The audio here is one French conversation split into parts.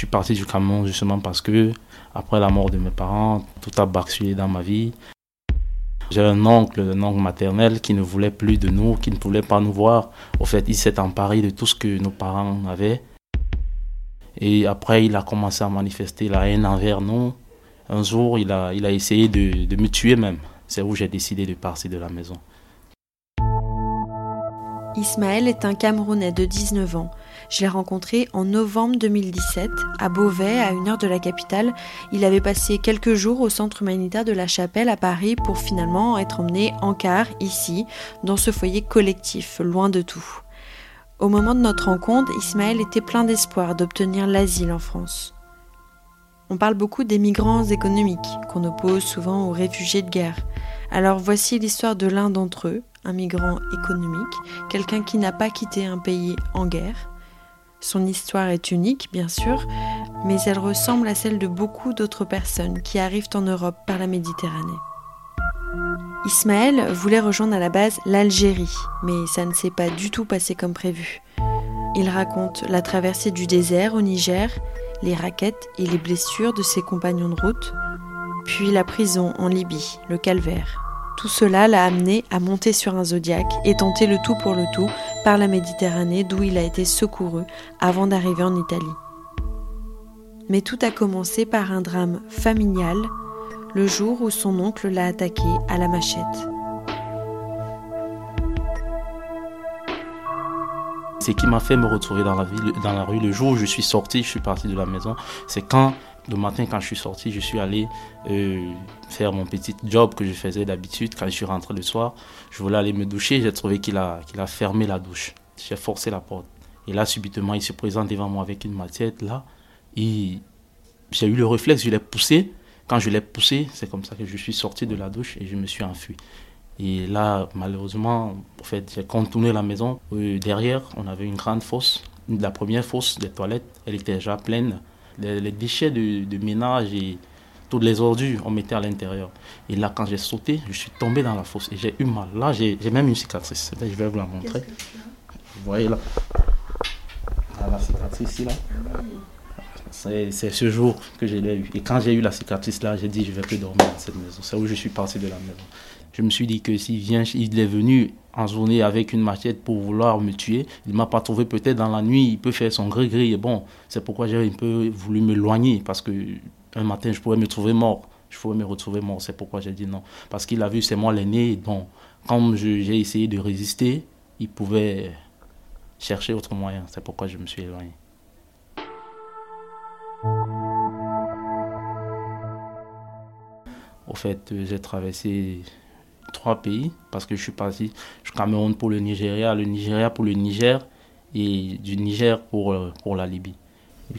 suis parti du Cameroun justement parce que, après la mort de mes parents, tout a basculé dans ma vie. J'ai un oncle, un oncle maternel qui ne voulait plus de nous, qui ne voulait pas nous voir. Au fait, il s'est emparé de tout ce que nos parents avaient. Et après, il a commencé à manifester la haine envers nous. Un jour, il a, il a essayé de me tuer même. C'est où j'ai décidé de partir de la maison. Ismaël est un Camerounais de 19 ans. Je l'ai rencontré en novembre 2017 à Beauvais, à une heure de la capitale. Il avait passé quelques jours au centre humanitaire de la Chapelle à Paris pour finalement être emmené en car ici, dans ce foyer collectif, loin de tout. Au moment de notre rencontre, Ismaël était plein d'espoir d'obtenir l'asile en France. On parle beaucoup des migrants économiques, qu'on oppose souvent aux réfugiés de guerre. Alors voici l'histoire de l'un d'entre eux, un migrant économique, quelqu'un qui n'a pas quitté un pays en guerre. Son histoire est unique, bien sûr, mais elle ressemble à celle de beaucoup d'autres personnes qui arrivent en Europe par la Méditerranée. Ismaël voulait rejoindre à la base l'Algérie, mais ça ne s'est pas du tout passé comme prévu. Il raconte la traversée du désert au Niger, les raquettes et les blessures de ses compagnons de route, puis la prison en Libye, le calvaire. Tout cela l'a amené à monter sur un zodiaque et tenter le tout pour le tout par la Méditerranée d'où il a été secouru avant d'arriver en Italie. Mais tout a commencé par un drame familial le jour où son oncle l'a attaqué à la machette. Ce qui m'a fait me retrouver dans la, ville, dans la rue le jour où je suis sorti, je suis parti de la maison, c'est quand le matin, quand je suis sorti, je suis allé euh, faire mon petit job que je faisais d'habitude. Quand je suis rentré le soir, je voulais aller me doucher. J'ai trouvé qu'il a, qu'il a fermé la douche. J'ai forcé la porte. Et là, subitement, il se présente devant moi avec une matière. Là, j'ai eu le réflexe, je l'ai poussé. Quand je l'ai poussé, c'est comme ça que je suis sorti de la douche et je me suis enfui. Et là, malheureusement, en fait, j'ai contourné la maison. Euh, derrière, on avait une grande fosse. La première fosse des toilettes, elle était déjà pleine les, déchets de, ménage et toutes les ordures, on mettait à l'intérieur. Et là, quand j'ai sauté, je suis tombé dans la fosse et j'ai eu mal. Là, j'ai même une cicatrice. je vais vous la montrer. Vous voyez là La cicatrice ici, là. C'est ce jour que je l'ai eu. Et quand j'ai eu la cicatrice là, j'ai dit je vais plus dormir dans cette maison. C'est où je suis parti de la maison. Je me suis dit que s'il vient, il est venu en journée avec une machette pour vouloir me tuer. Il m'a pas trouvé peut-être dans la nuit, il peut faire son gris-gris. Et bon, c'est pourquoi j'ai un peu voulu m'éloigner parce que un matin, je pourrais me trouver mort. Je pourrais me retrouver mort. C'est pourquoi j'ai dit non. Parce qu'il a vu, c'est moi l'aîné. Bon, quand j'ai essayé de résister, il pouvait chercher autre moyen. C'est pourquoi je me suis éloigné. Au fait, j'ai traversé trois pays parce que je suis parti du Cameroun pour le Nigeria, le Nigeria pour le Niger et du Niger pour, euh, la Libye.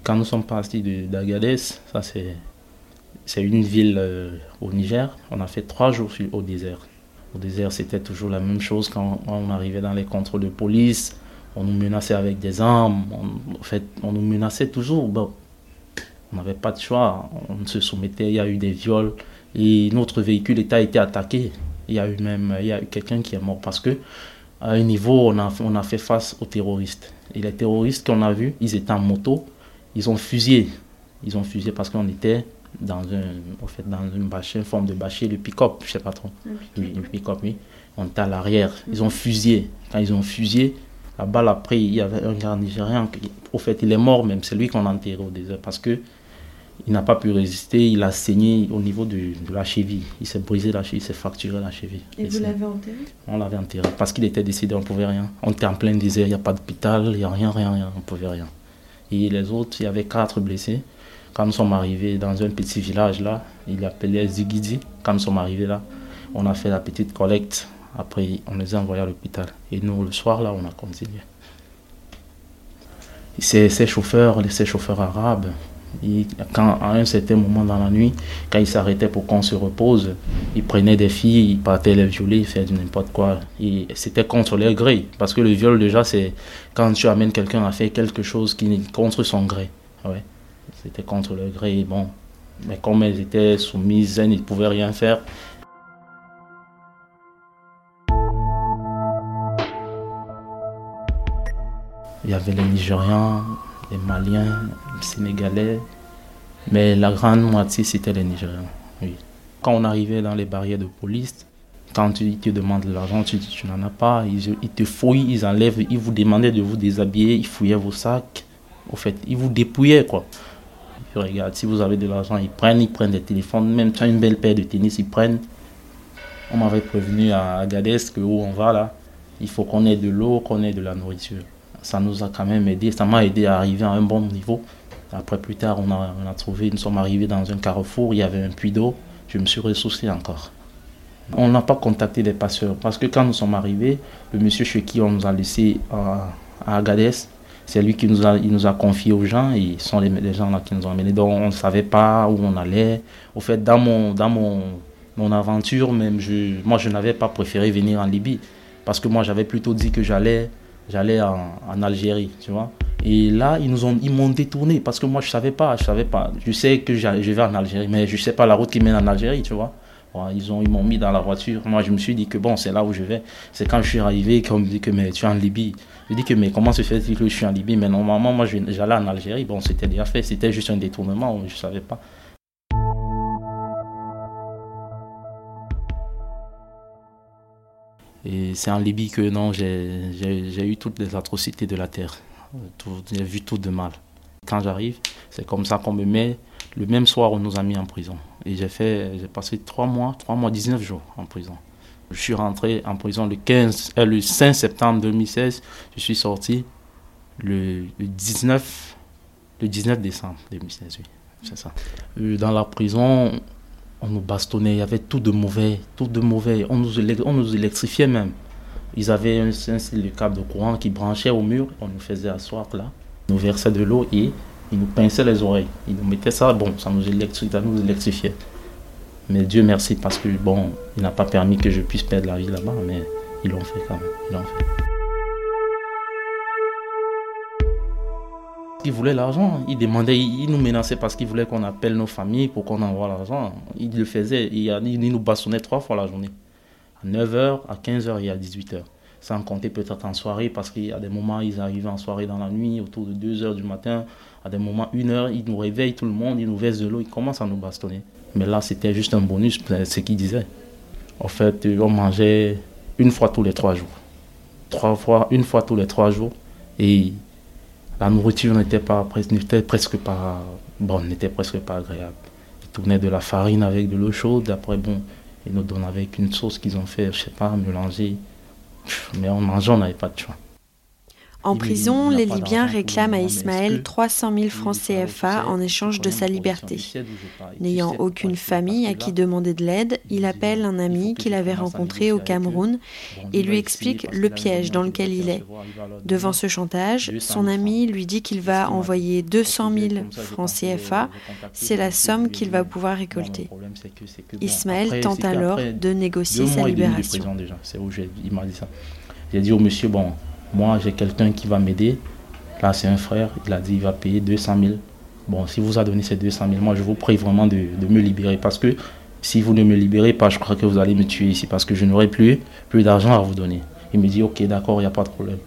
Quand nous sommes partis d'Agadez, c'est, une ville euh, au Niger, on a fait trois jours au désert. Au désert, c'était toujours la même chose quand on arrivait dans les contrôles de police, on nous menaçait avec des armes, on nous menaçait toujours. On n'avait pas de choix, on se soumettait, il y a eu des viols et notre véhicule a été attaqué. Il y a eu même il y a eu quelqu'un qui est mort parce que à un niveau, on a, on a fait face aux terroristes. Et les terroristes qu'on a vus, ils étaient en moto, ils ont fusillé. Ils ont fusillé parce qu'on était dans, un, en fait, dans une, bâche, forme de bâcher, le pick-up, je sais pas trop. Le pick-up, oui. On était à l'arrière. Ils ont fusillé. Quand ils ont fusillé, la balle après, il y avait un gars nigérien. Au fait, il est mort même. C'est lui qu'on a enterré au désert parce que il n'a pas pu résister, il a saigné au niveau de, de la cheville. Il s'est brisé la cheville, il s'est fracturé la cheville. Et, vous l'avez enterré? On l'avait enterré parce qu'il était décédé, on ne pouvait rien. On était en plein désert, il n'y a pas d'hôpital, il n'y a rien, rien, rien, on ne pouvait rien. Et les autres, il y avait quatre blessés. Quand nous sommes arrivés dans un petit village là, il appelait Zigidi. Quand nous sommes arrivés là, on a fait la petite collecte. Après, on les a envoyés à l'hôpital. Et nous, le soir là, on a continué. Ces, ces chauffeurs, ces chauffeurs arabes, quand, à un certain moment dans la nuit, quand ils s'arrêtaient pour qu'on se repose, ils prenaient des filles, ils partaient les violer, ils faisaient n'importe quoi. C'était contre leur gré. Parce que le viol, déjà, c'est quand tu amènes quelqu'un à faire quelque chose qui est contre son gré. Ouais. C'était contre leur gré. Bon. Mais comme elles étaient soumises, elles ne pouvaient rien faire. Il y avait les Nigérians, les Maliens, les Sénégalais, mais la grande moitié c'était les Nigériens. Oui. Quand on arrivait dans les barrières de police, quand ils te demandent de l'argent, tu dis tu n'en as pas, ils, te fouillent, ils enlèvent, ils vous demandaient de vous déshabiller, ils fouillaient vos sacs. Au fait, ils vous dépouillaient quoi. Ils regardent, si vous avez de l'argent, ils prennent, ils prennent des téléphones, même tu as une belle paire de tennis, ils prennent. On m'avait prévenu à Agadez que où on va là, il faut qu'on ait de l'eau, qu'on ait de la nourriture. Ça nous a quand même aidé, ça m'a aidé à arriver à un bon niveau. Après, plus tard, on a, trouvé, nous sommes arrivés dans un carrefour, il y avait un puits d'eau. Je me suis ressourcé encore. On n'a pas contacté les passeurs parce que quand nous sommes arrivés, le monsieur chez qui on nous a laissé à, Agadez, c'est lui qui nous a, il nous a confié aux gens et ce sont les, gens là qui nous ont amenés. Donc on ne savait pas où on allait. Au fait, dans mon, dans mon, mon aventure, même, moi je n'avais pas préféré venir en Libye parce que moi j'avais plutôt dit que j'allais j'allais en, en, Algérie, tu vois. Et là, ils nous ont, ils m'ont détourné parce que moi je savais pas, je savais pas. Je sais que je vais en Algérie, mais je sais pas la route qui mène en Algérie, tu vois. Ils ont, ils m'ont mis dans la voiture. Moi, je me suis dit que bon, c'est là où je vais. C'est quand je suis arrivé qu'on me dit que mais tu es en Libye. Je dis que mais comment se fait-il que je suis en Libye? Mais normalement, moi, j'allais en Algérie. Bon, c'était déjà fait. C'était juste un détournement. Je savais pas. Et c'est en Libye que non, j'ai eu toutes les atrocités de la terre. J'ai vu tout de mal. Quand j'arrive, c'est comme ça qu'on me met. Le même soir, on nous a mis en prison. Et j'ai fait, j'ai passé 3 mois, 3 mois, 19 jours en prison. Je suis rentré en prison le 15, euh, le 5 septembre 2016. Je suis sorti le, 19, le 19 décembre 2016. Oui, c'est ça. Euh, dans la prison, on nous bastonnait. Il y avait tout de mauvais, tout de mauvais. On nous, électrifiait même. Ils avaient un, un, câble de courant qui branchait au mur. On nous faisait asseoir là. On nous versait de l'eau et ils nous pinçaient les oreilles. Ils nous mettaient ça, bon, ça nous, nous électrifiait. Mais Dieu merci parce que, bon, il n'a pas permis que je puisse perdre la vie là-bas, mais ils l'ont fait quand même. Ils voulaient l'argent. Ils demandaient, ils nous menaçaient parce qu'ils voulaient qu'on appelle nos familles pour qu'on envoie l'argent. Ils le faisaient. Ils nous bastonnaient trois fois la journée. À 9h, à 15h et à 18h sans compter peut-être en soirée, parce qu'il y a des moments, ils arrivent en soirée dans la nuit, autour de 2 h du matin, à des moments, 1 heure, ils nous réveillent tout le monde, ils nous versent de l'eau, ils commencent à nous bastonner. Mais là, c'était juste un bonus, ce qu'ils disaient. En fait, on mangeait une fois tous les trois jours. Trois fois, une fois tous les trois jours. Et la nourriture n'était pas, presque pas, n'était pas agréable. Ils tournaient de la farine avec de l'eau chaude. Après, bon, ils nous donnaient avec une sauce qu'ils ont fait, je sais pas, mélanger. Mais en mangeant, on n'avait pas de choix. En prison, les Libyens réclament à Ismaël 300 000 francs CFA en échange de sa liberté. N'ayant aucune famille à qui demander de l'aide, il appelle un ami qu'il avait rencontré au Cameroun et lui explique le piège dans lequel il est. Devant ce chantage, son ami lui dit qu'il va envoyer 200 000 francs CFA, c'est la somme qu'il va pouvoir récolter. Ismaël tente alors de négocier sa libération. J'ai dit au monsieur, bon, moi, j'ai quelqu'un qui va m'aider. Là, c'est un frère. Il a dit il va payer 200 000. Bon, si vous a donné ces 200 000, moi, je vous prie vraiment de, me libérer. Parce que si vous ne me libérez pas, je crois que vous allez me tuer ici. Parce que je n'aurai plus, plus d'argent à vous donner. Il me dit ok, d'accord, il n'y a pas de problème.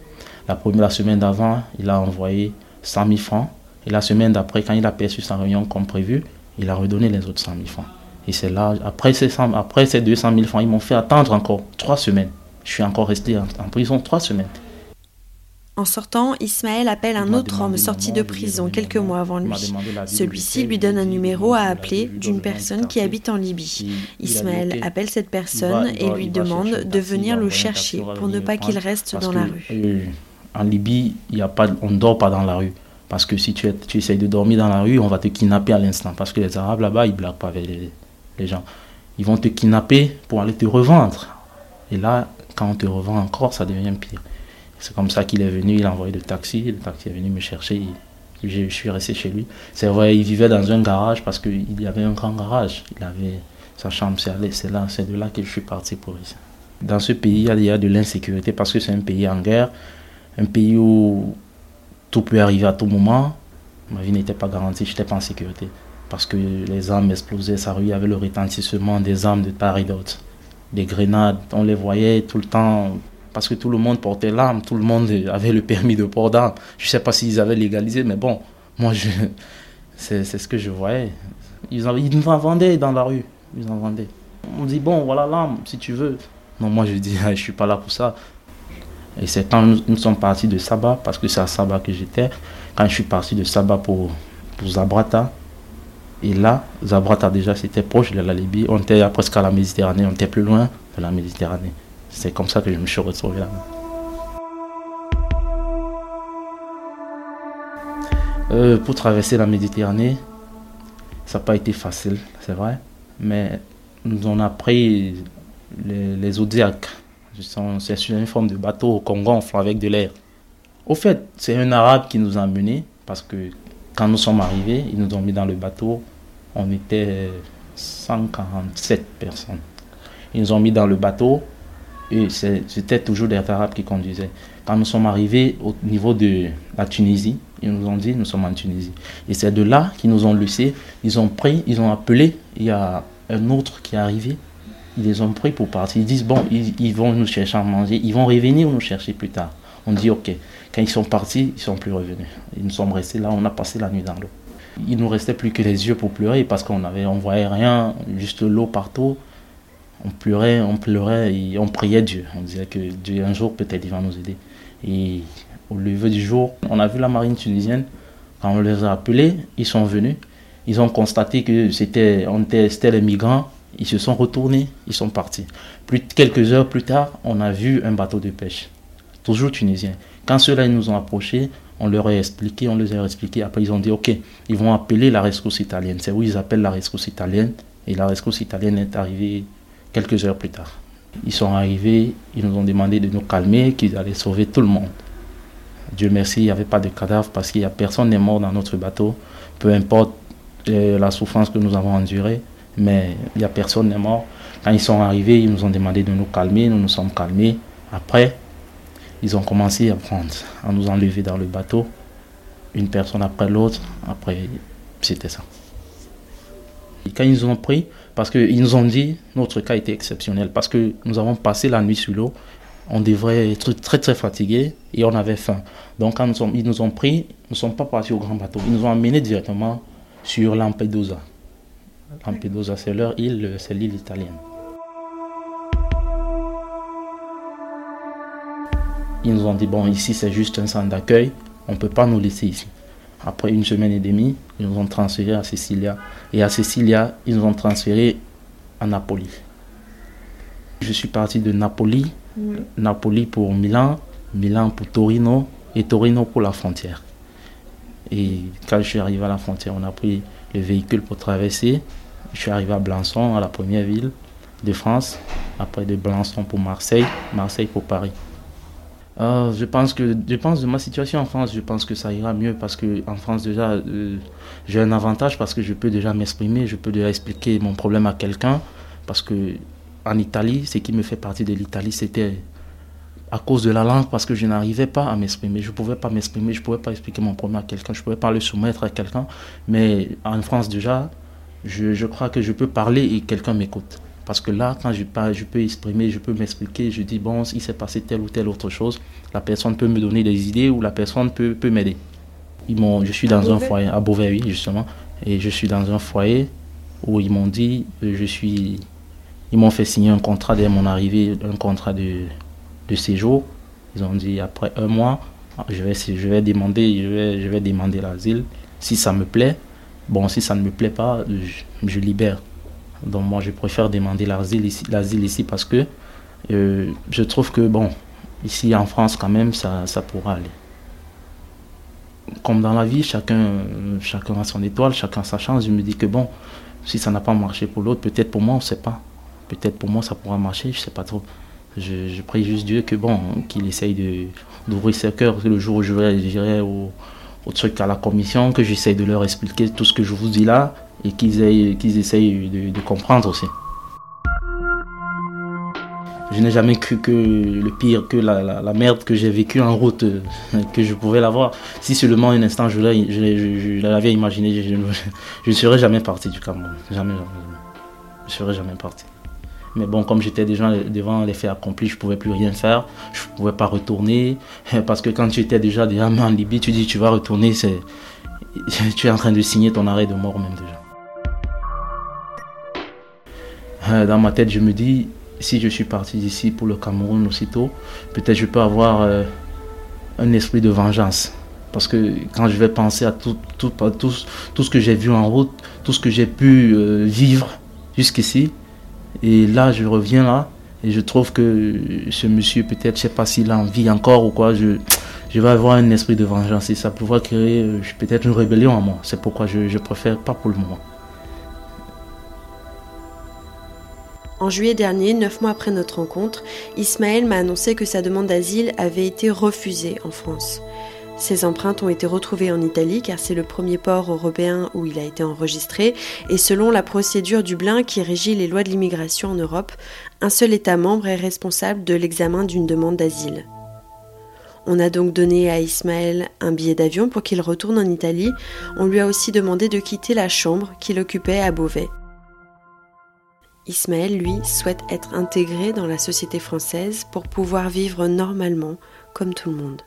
La première semaine d'avant, il a envoyé 100 000 francs. Et la semaine d'après, quand il a perçu sa réunion comme prévu, il a redonné les autres 100 000 francs. Et c'est là, après ces, après ces 200 000 francs, ils m'ont fait attendre encore trois semaines. Je suis encore resté en prison trois semaines. En sortant, Ismaël appelle un autre homme sorti de prison quelques mois avant lui. Celui-ci lui donne un numéro à appeler d'une personne qui habite en Libye. Ismaël appelle cette personne et lui demande de venir le chercher pour ne pas qu'il reste dans la rue. Euh, en Libye, y a pas, on ne dort pas dans la rue. Parce que si tu, tu essayes de dormir dans la rue, on va te kidnapper à l'instant. Parce que les Arabes là-bas, ils ne blaguent pas avec les, les gens. Ils vont te kidnapper pour aller te revendre. Et là, quand on te revend encore, ça devient pire. C'est comme ça qu'il est venu, il a envoyé le taxi, le taxi est venu me chercher, je suis resté chez lui. C'est vrai, il vivait dans un garage parce qu'il y avait un grand garage, il avait sa chambre, c'est là, c'est de là que je suis parti pour ici. Dans ce pays, il y a de l'insécurité parce que c'est un pays en guerre, un pays où tout peut arriver à tout moment. Ma vie n'était pas garantie, je n'étais pas en sécurité. Parce que les armes explosaient, sa rue avait le retentissement des armes de part et d'autre. Des grenades, on les voyait tout le temps parce que tout le monde portait l'arme, tout le monde avait le permis de port d'armes. Je ne sais pas s'ils avaient légalisé, mais bon, moi, je, c'est, ce que je voyais. Ils, en, ils nous en vendaient dans la rue. Ils en vendaient. On dit, bon, voilà l'arme, si tu veux. Non, moi, je dis, je ne suis pas là pour ça. Et c'est quand nous, sommes partis de Saba, parce que c'est à Saba que j'étais, quand je suis parti de Saba pour, pour Zabrata, et là, Zabrata déjà c'était proche de la Libye, on était presque à la Méditerranée, on était plus loin de la Méditerranée. C'est comme ça que je me suis retrouvé là. Euh, pour traverser la Méditerranée, ça n'a pas été facile, c'est vrai, mais nous on a pris les, les Zodiacs. C'est une forme de bateau qu'on gonfle avec de l'air. Au fait, c'est un arabe qui nous a menés parce que quand nous sommes arrivés, ils nous ont mis dans le bateau. On était 147 personnes. Ils nous ont mis dans le bateau et c'était toujours des arabes qui conduisaient. Quand nous sommes arrivés au niveau de la Tunisie, ils nous ont dit nous sommes en Tunisie. Et c'est de là qu'ils nous ont laissé. Ils ont pris, ils ont appelé. Il y a un autre qui est arrivé ils les ont pris pour partir. Ils disent, bon, ils, vont nous chercher à manger, ils vont revenir nous chercher plus tard. On dit, ok. Quand ils sont partis, ils ne sont plus revenus. Ils nous sommes restés là, on a passé la nuit dans l'eau. Il nous restait plus que les yeux pour pleurer parce qu'on avait, on voyait rien, juste l'eau partout. On pleurait, on pleurait et on priait Dieu. On disait que Dieu, un jour, peut-être, il va nous aider. Et au lever du jour, on a vu la marine tunisienne. Quand on les a appelés, ils sont venus. Ils ont constaté que c'était, les migrants ils se sont retournés, ils sont partis. Plus, quelques heures plus tard, on a vu un bateau de pêche, toujours tunisien. Quand ceux-là nous ont approchés, on leur a expliqué, on les a expliqué. Après, ils ont dit, OK, ils vont appeler la rescousse italienne. C'est où ils appellent la rescousse italienne. Et la rescousse italienne est arrivée quelques heures plus tard. Ils sont arrivés, ils nous ont demandé de nous calmer, qu'ils allaient sauver tout le monde. Dieu merci, il n'y avait pas de cadavre parce qu'il n'y a personne n'est mort dans notre bateau. Peu importe euh, la souffrance que nous avons endurée, mais il n'y a personne n'est mort. Quand ils sont arrivés, ils nous ont demandé de nous calmer, nous nous sommes calmés. Après, ils ont commencé à prendre, à nous enlever dans le bateau, une personne après l'autre. Après, c'était ça. Quand ils nous ont pris, parce qu'ils nous ont dit, notre cas était exceptionnel, parce que nous avons passé la nuit sur l'eau, on devrait être très très fatigué et on avait faim. Donc quand ils nous ont pris, nous ne sommes pas partis au grand bateau, ils nous ont amenés directement sur Lampedusa. Lampedusa, c'est leur île, c'est l'île italienne. Ils nous ont dit, bon, ici c'est juste un centre d'accueil, on ne peut pas nous laisser ici. Après une semaine et demie, ils nous ont transféré à Sicilia. Et à Sicilia, ils nous ont transféré à Napoli. Je suis parti de Napoli, Napoli pour Milan, Milan pour Torino et Torino pour la frontière. Et quand je suis arrivé à la frontière, on a pris le véhicule pour traverser. Je suis arrivé à Blançon, à la première ville de France. Après de Blançon pour Marseille, Marseille pour Paris. Euh, je pense que je pense de ma situation en France, je pense que ça ira mieux parce que en France déjà euh, j'ai un avantage parce que je peux déjà m'exprimer, je peux déjà expliquer mon problème à quelqu'un parce que en Italie, ce qui me fait partie de l'Italie, c'était à cause de la langue parce que je n'arrivais pas à m'exprimer, je pouvais pas m'exprimer, je pouvais pas expliquer mon problème à quelqu'un, je pouvais pas le soumettre à quelqu'un, mais en France déjà, je, crois que je peux parler et quelqu'un m'écoute. Parce que là, quand je parle, je peux exprimer, je peux m'expliquer, je dis, bon, il s'est passé telle ou telle autre chose, la personne peut me donner des idées ou la personne peut, peut m'aider. je suis dans un foyer, à Beauvais, oui, justement, et je suis dans un foyer où ils m'ont dit, euh, je suis, ils m'ont fait signer un contrat dès mon arrivée, un contrat de, de séjour. Ils ont dit, après un mois, je vais, je vais demander, je vais, je vais demander l'asile. Si ça me plaît, Bon, si ça ne me plaît pas, je, libère. Donc moi, je préfère demander l'asile ici, parce que euh, je trouve que, bon, ici en France, quand même, ça, ça pourra aller. Comme dans la vie, chacun, chacun a son étoile, chacun sa chance. Je me dis que, bon, si ça n'a pas marché pour l'autre, peut-être pour moi, on ne sait pas. Peut-être pour moi, ça pourra marcher, je ne sais pas trop. Je, prie juste Dieu que, bon, qu'il essaye d'ouvrir ses cœurs. Le jour où je vais, au au truc à la commission, que j'essaye de leur expliquer tout ce que je vous dis là et qu'ils essayent de, comprendre aussi. Je n'ai jamais cru que le pire, que la, merde que j'ai vécue en route, euh, que je pouvais l'avoir. Si seulement un instant je l'avais imaginé, je, ne serais jamais parti du Cameroun. Jamais, jamais, Je ne serais jamais parti. Mais bon, comme j'étais déjà devant les faits accomplis, je ne pouvais plus rien faire. Je ne pouvais pas retourner. Parce que quand tu étais déjà déjà en Libye, tu dis tu vas retourner, tu es en train de signer ton arrêt de mort même déjà. Dans ma tête, je me dis, si je suis parti d'ici pour le Cameroun aussitôt, peut-être je peux avoir euh, un esprit de vengeance. Parce que quand je vais penser à tout, tout, tout, tout ce que j'ai vu en route, tout ce que j'ai pu euh, vivre jusqu'ici, et là je reviens là, et je trouve que ce monsieur, peut-être, je sais pas s'il a envie encore ou quoi, je, je vais avoir un esprit de vengeance et ça pourra créer peut-être une rébellion en moi. C'est pourquoi je, je préfère pas pour le moment. En juillet dernier, neuf mois après notre rencontre, Ismaël m'a annoncé que sa demande d'asile avait été refusée en France. Ses empreintes ont été retrouvées en Italie car c'est le premier port européen où il a été enregistré et selon la procédure Dublin qui régit les lois de l'immigration en Europe, un seul État membre est responsable de l'examen d'une demande d'asile. On a donc donné à Ismaël un billet d'avion pour qu'il retourne en Italie. On lui a aussi demandé de quitter la chambre qu'il occupait à Beauvais. Ismaël, lui, souhaite être intégré dans la société française pour pouvoir vivre normalement comme tout le monde.